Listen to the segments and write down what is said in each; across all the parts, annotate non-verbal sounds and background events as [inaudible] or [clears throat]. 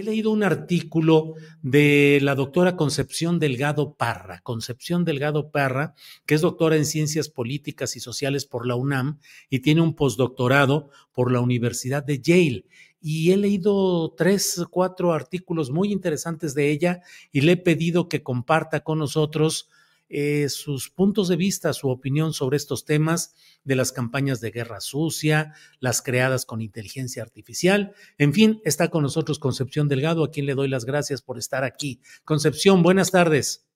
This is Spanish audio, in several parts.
He leído un artículo de la doctora Concepción Delgado Parra, Concepción Delgado Parra, que es doctora en Ciencias Políticas y Sociales por la UNAM y tiene un postdoctorado por la Universidad de Yale. Y he leído tres, cuatro artículos muy interesantes de ella y le he pedido que comparta con nosotros eh, sus puntos de vista, su opinión sobre estos temas de las campañas de guerra sucia, las creadas con inteligencia artificial. En fin, está con nosotros Concepción Delgado, a quien le doy las gracias por estar aquí. Concepción, buenas tardes.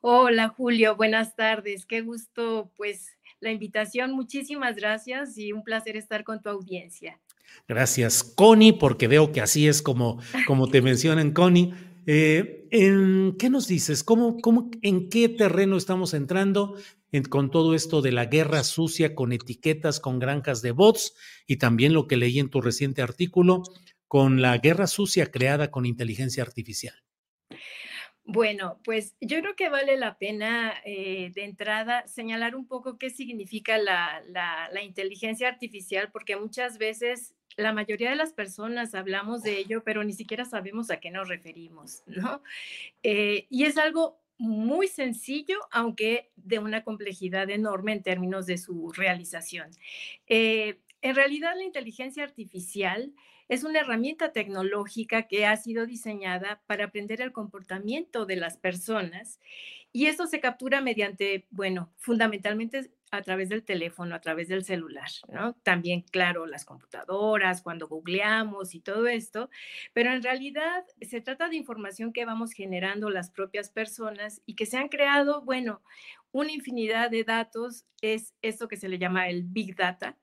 Hola Julio, buenas tardes. Qué gusto, pues, la invitación. Muchísimas gracias y un placer estar con tu audiencia. Gracias, Connie, porque veo que así es como, como te mencionan, Connie. Eh, ¿en, ¿Qué nos dices? ¿Cómo, cómo, ¿En qué terreno estamos entrando en, con todo esto de la guerra sucia, con etiquetas, con granjas de bots y también lo que leí en tu reciente artículo, con la guerra sucia creada con inteligencia artificial? Bueno, pues yo creo que vale la pena eh, de entrada señalar un poco qué significa la, la, inteligencia artificial, porque muchas veces la mayoría de las personas hablamos de ello, pero ni siquiera sabemos a qué nos referimos, ¿no? Eh, y es algo muy sencillo, aunque de una complejidad enorme en términos de su realización. Eh, en realidad, la inteligencia artificial es una herramienta tecnológica que ha sido diseñada para aprender el comportamiento de las personas y esto se captura mediante, bueno, fundamentalmente a través del teléfono, a través del celular, ¿no? También, claro, las computadoras, cuando googleamos y todo esto, pero en realidad se trata de información que vamos generando las propias personas y que se han creado, bueno, una infinidad de datos, es esto que se le llama el Big Data,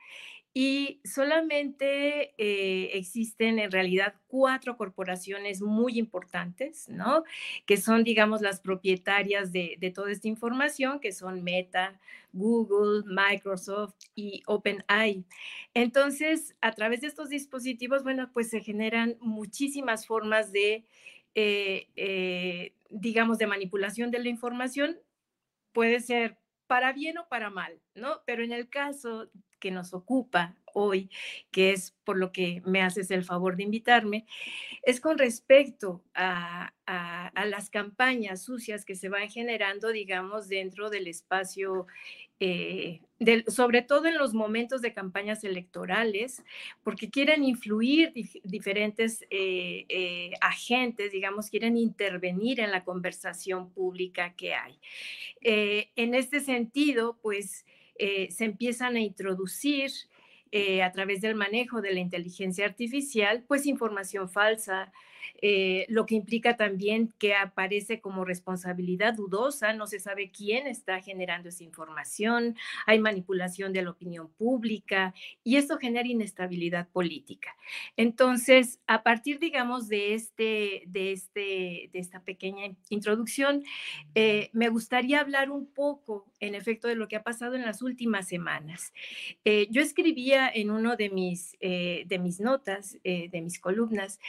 y solamente eh, existen en realidad cuatro corporaciones muy importantes, ¿no? Que son, digamos, las propietarias de, toda esta información, que son Meta, Google, Microsoft y OpenAI. Entonces, a través de estos dispositivos, bueno, pues se generan muchísimas formas de, eh, eh, digamos, de manipulación de la información. Puede ser para bien o para mal, ¿no? Pero en el caso que nos ocupa hoy, que es por lo que me haces el favor de invitarme, es con respecto a, las campañas sucias que se van generando, digamos, dentro del espacio eh, sobre todo en los momentos de campañas electorales, porque quieren influir diferentes eh, eh, agentes, digamos, quieren intervenir en la conversación pública que hay. en este sentido, pues se empiezan a introducir a través del manejo de la inteligencia artificial, pues información falsa, eh, lo que implica también que aparece como responsabilidad dudosa, no se sabe quién está generando esa información, hay manipulación de la opinión pública y esto genera inestabilidad política. Entonces, a partir, digamos, de, este, de, este, de esta pequeña introducción, eh, me gustaría hablar un poco, en efecto, de lo que ha pasado en las últimas semanas. Eh, yo escribía en uno de mis, de mis notas, de mis columnas,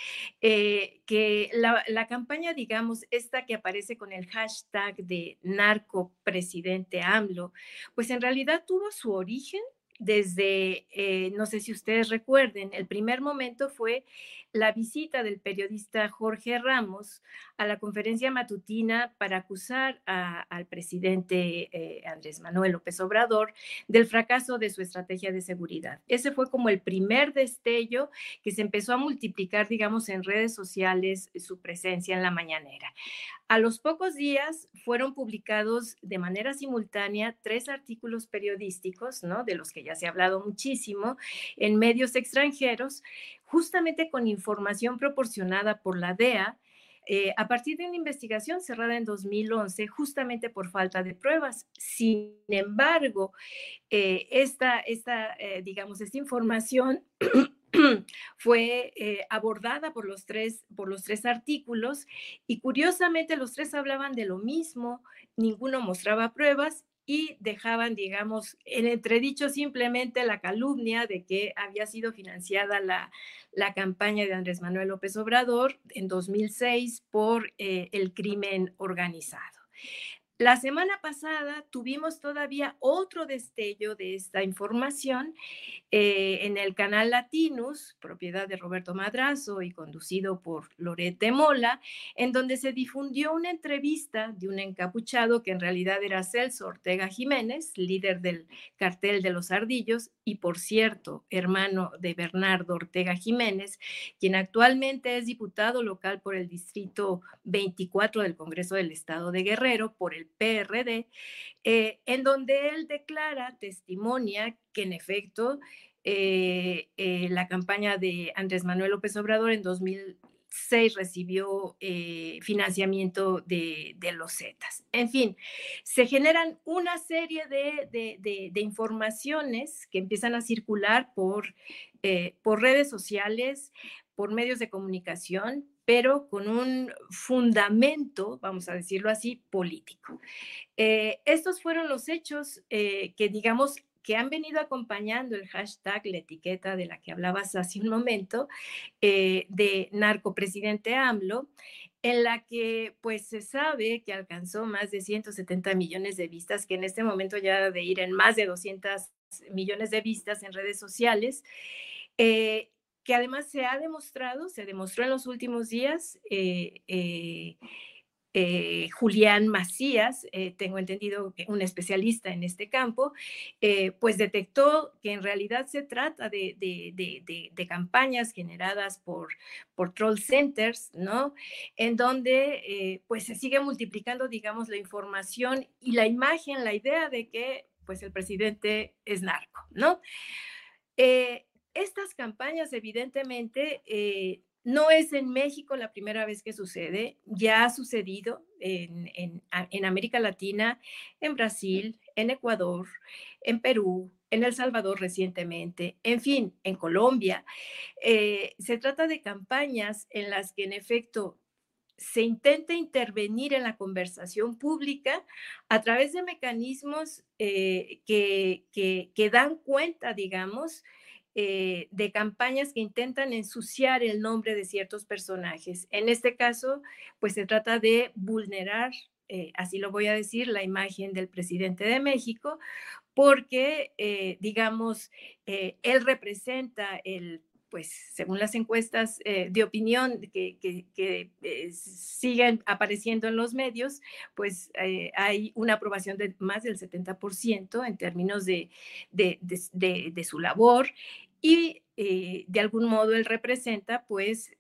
que la, campaña, digamos, esta que aparece con el hashtag de narco presidente AMLO, pues en realidad tuvo su origen desde, eh, no sé si ustedes recuerden, el primer momento fue la visita del periodista Jorge Ramos a la conferencia matutina para acusar al presidente eh, Andrés Manuel López Obrador del fracaso de su estrategia de seguridad. Ese fue como el primer destello que se empezó a multiplicar, digamos, en redes sociales su presencia en la mañanera. A los pocos días fueron publicados de manera simultánea tres artículos periodísticos, ¿no? De los que ya se ha hablado muchísimo, en medios extranjeros, justamente con información proporcionada por la DEA, eh, a partir de una investigación cerrada en 2011, justamente por falta de pruebas. Sin embargo, eh, esta, esta eh, digamos, esta información [clears throat] fue abordada por los, tres, por los tres artículos y curiosamente los tres hablaban de lo mismo, ninguno mostraba pruebas y dejaban, digamos, en entredicho simplemente la calumnia de que había sido financiada la, la campaña de Andrés Manuel López Obrador en 2006 por eh, el crimen organizado. La semana pasada tuvimos todavía otro destello de esta información eh, en el canal Latinus, propiedad de Roberto Madrazo y conducido por Lorete Mola, en donde se difundió una entrevista de un encapuchado que en realidad era Celso Ortega Jiménez, líder del cartel de los ardillos y por cierto, hermano de Bernardo Ortega Jiménez, quien actualmente es diputado local por el Distrito 24 del Congreso del Estado de Guerrero por el PRD, eh, en donde él declara, testimonia que en efecto eh, eh, la campaña de Andrés Manuel López Obrador en 2006 recibió financiamiento de, los Zetas. En fin, se generan una serie de, informaciones que empiezan a circular por, por redes sociales, por medios de comunicación, pero con un fundamento, vamos a decirlo así, político. Eh, estos fueron los hechos eh, que, digamos, que han venido acompañando el hashtag, la etiqueta de la que hablabas hace un momento, eh, de narcopresidente AMLO, en la que pues se sabe que alcanzó más de 170 millones de vistas, que en este momento ya de ir en más de 200 millones de vistas en redes sociales que además se ha demostrado, se demostró en los últimos días, eh, eh, eh, Julián Macías, tengo entendido que un especialista en este campo, pues detectó que en realidad se trata de, de, campañas generadas por, por troll centers, ¿no? En donde pues se sigue multiplicando, digamos, la información y la imagen, la idea de que pues el presidente es narco, ¿no? Estas campañas, evidentemente, eh, no es en México la primera vez que sucede, ya ha sucedido en, América Latina, en Brasil, en Ecuador, en Perú, en El Salvador recientemente, en fin, en Colombia. Eh, se trata de campañas en las que en efecto se intenta intervenir en la conversación pública a través de mecanismos eh, que, que, dan cuenta, digamos, eh, de campañas que intentan ensuciar el nombre de ciertos personajes. En este caso, pues se trata de vulnerar, eh, así lo voy a decir, la imagen del presidente de México, porque, eh, digamos, él representa el pues según las encuestas eh, de opinión que, eh, siguen apareciendo en los medios, pues eh, hay una aprobación de más del 70% en términos de, de, su labor y de algún modo él representa pues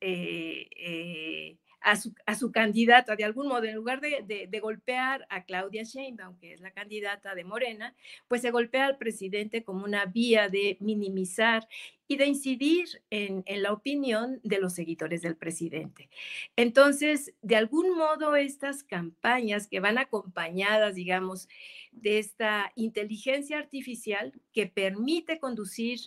a su, a su, candidata de algún modo, en lugar de, de, golpear a Claudia Sheinbaum, que es la candidata de Morena, pues se golpea al presidente como una vía de minimizar y de incidir en, en, la opinión de los seguidores del presidente. Entonces, de algún modo, estas campañas que van acompañadas, digamos, de esta inteligencia artificial que permite conducir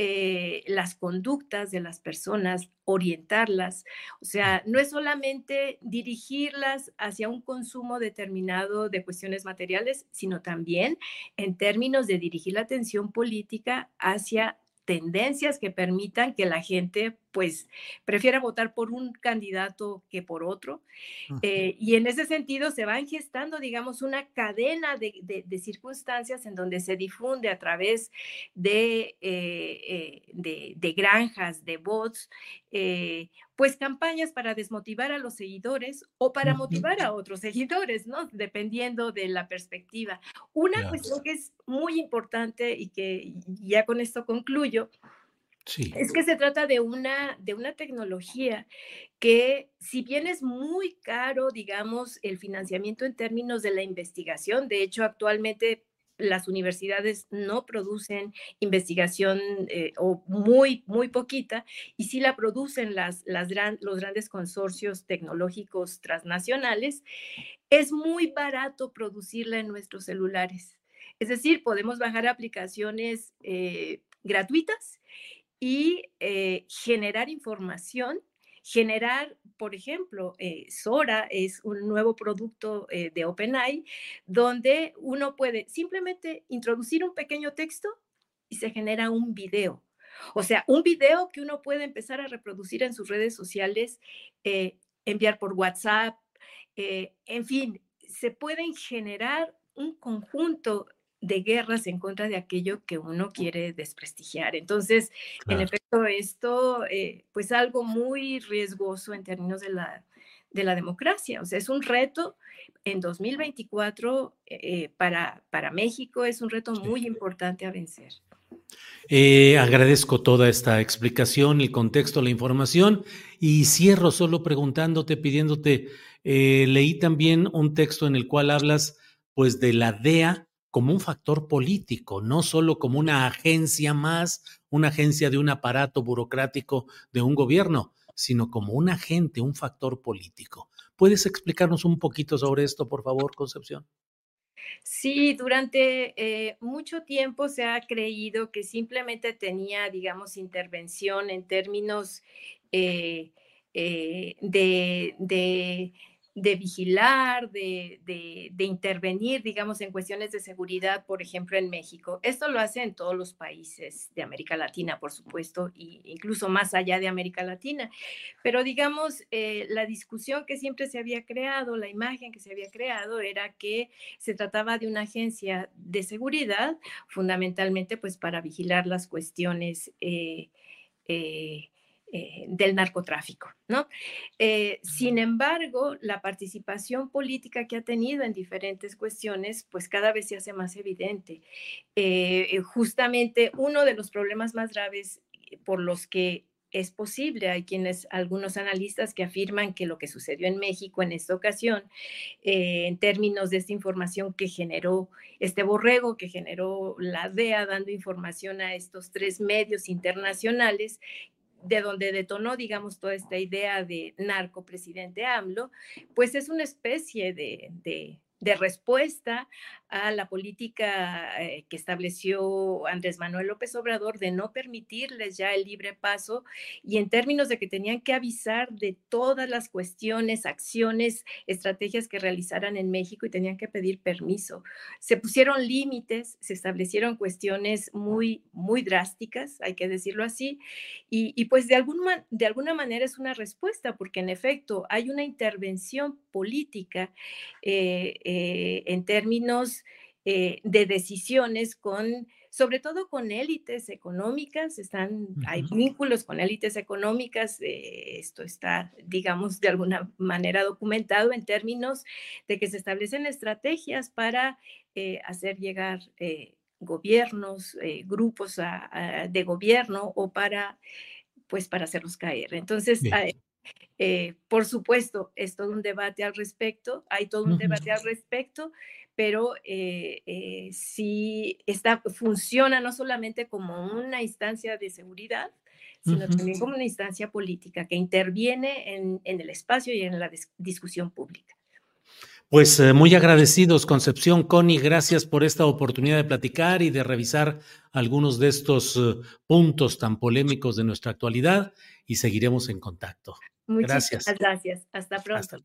eh, las conductas de las personas, orientarlas. O sea, no es solamente dirigirlas hacia un consumo determinado de cuestiones materiales, sino también en términos de dirigir la atención política hacia tendencias que permitan que la gente pues prefiera votar por un candidato que por otro. Eh, y en ese sentido se van gestando, digamos, una cadena de, circunstancias en donde se difunde a través de, eh, eh, de, granjas, de bots, pues campañas para desmotivar a los seguidores o para motivar a otros seguidores, ¿no? Dependiendo de la perspectiva. Una cuestión que es muy importante y que ya con esto concluyo, es que se trata de una, de una tecnología que, si bien es muy caro, digamos, el financiamiento en términos de la investigación, de hecho, actualmente las universidades no producen investigación eh, o muy, muy poquita, y sí la producen las, las los grandes consorcios tecnológicos transnacionales, es muy barato producirla en nuestros celulares. Es decir, podemos bajar aplicaciones eh, gratuitas y eh, generar información, generar, por ejemplo, eh, Sora es un nuevo producto eh, de OpenAI donde uno puede simplemente introducir un pequeño texto y se genera un video. O sea, un video que uno puede empezar a reproducir en sus redes sociales, enviar por WhatsApp, en fin, se pueden generar un conjunto de guerras en contra de aquello que uno quiere desprestigiar. Entonces, en efecto, esto, eh, pues algo muy riesgoso en términos de la, de la democracia. O sea, es un reto en 2024 eh, para, para México, es un reto muy importante a vencer. Eh, agradezco toda esta explicación, el contexto, la información y cierro solo preguntándote, pidiéndote, leí también un texto en el cual hablas pues de la DEA como un factor político, no solo como una agencia más, una agencia de un aparato burocrático de un gobierno, sino como un agente, un factor político. ¿Puedes explicarnos un poquito sobre esto, por favor, Concepción? Sí, durante eh, mucho tiempo se ha creído que simplemente tenía, digamos, intervención en términos eh, eh, de, de vigilar, de, de, intervenir, digamos, en cuestiones de seguridad, por ejemplo, en México. Esto lo hace en todos los países de América Latina, por supuesto, e incluso más allá de América Latina. Pero, digamos, eh, la discusión que siempre se había creado, la imagen que se había creado, era que se trataba de una agencia de seguridad, fundamentalmente, pues, para vigilar las cuestiones. Eh, eh, eh, del narcotráfico, ¿no? Eh, sin embargo, la participación política que ha tenido en diferentes cuestiones, pues cada vez se hace más evidente. Eh, justamente uno de los problemas más graves por los que es posible. Hay quienes, algunos analistas que afirman que lo que sucedió en México en esta ocasión, en términos de esta información que generó este borrego, que generó la DEA dando información a estos tres medios internacionales, de donde detonó, digamos, toda esta idea de narco presidente AMLO, pues es una especie de, de, de respuesta a la política eh, que estableció Andrés Manuel López Obrador de no permitirles ya el libre paso y en términos de que tenían que avisar de todas las cuestiones, acciones, estrategias que realizaran en México y tenían que pedir permiso. Se pusieron límites, se establecieron cuestiones muy, muy drásticas, hay que decirlo así, y, pues de, algún, de alguna manera es una respuesta, porque en efecto hay una intervención política eh, eh, en términos eh, de decisiones con sobre todo con élites económicas, están, hay vínculos con élites económicas, eh, esto está, digamos, de alguna manera documentado en términos de que se establecen estrategias para eh, hacer llegar gobiernos, grupos de gobierno o para, pues, para hacerlos caer. Entonces, por supuesto, es todo un debate al respecto, hay todo un debate al respecto, pero eh, eh, sí está, funciona no solamente como una instancia de seguridad, sino también como una instancia política que interviene en, el espacio y en la discusión pública. Pues eh, muy agradecidos, Concepción, Connie, gracias por esta oportunidad de platicar y de revisar algunos de estos puntos tan polémicos de nuestra actualidad y seguiremos en contacto. Muchas gracias. gracias. Hasta pronto.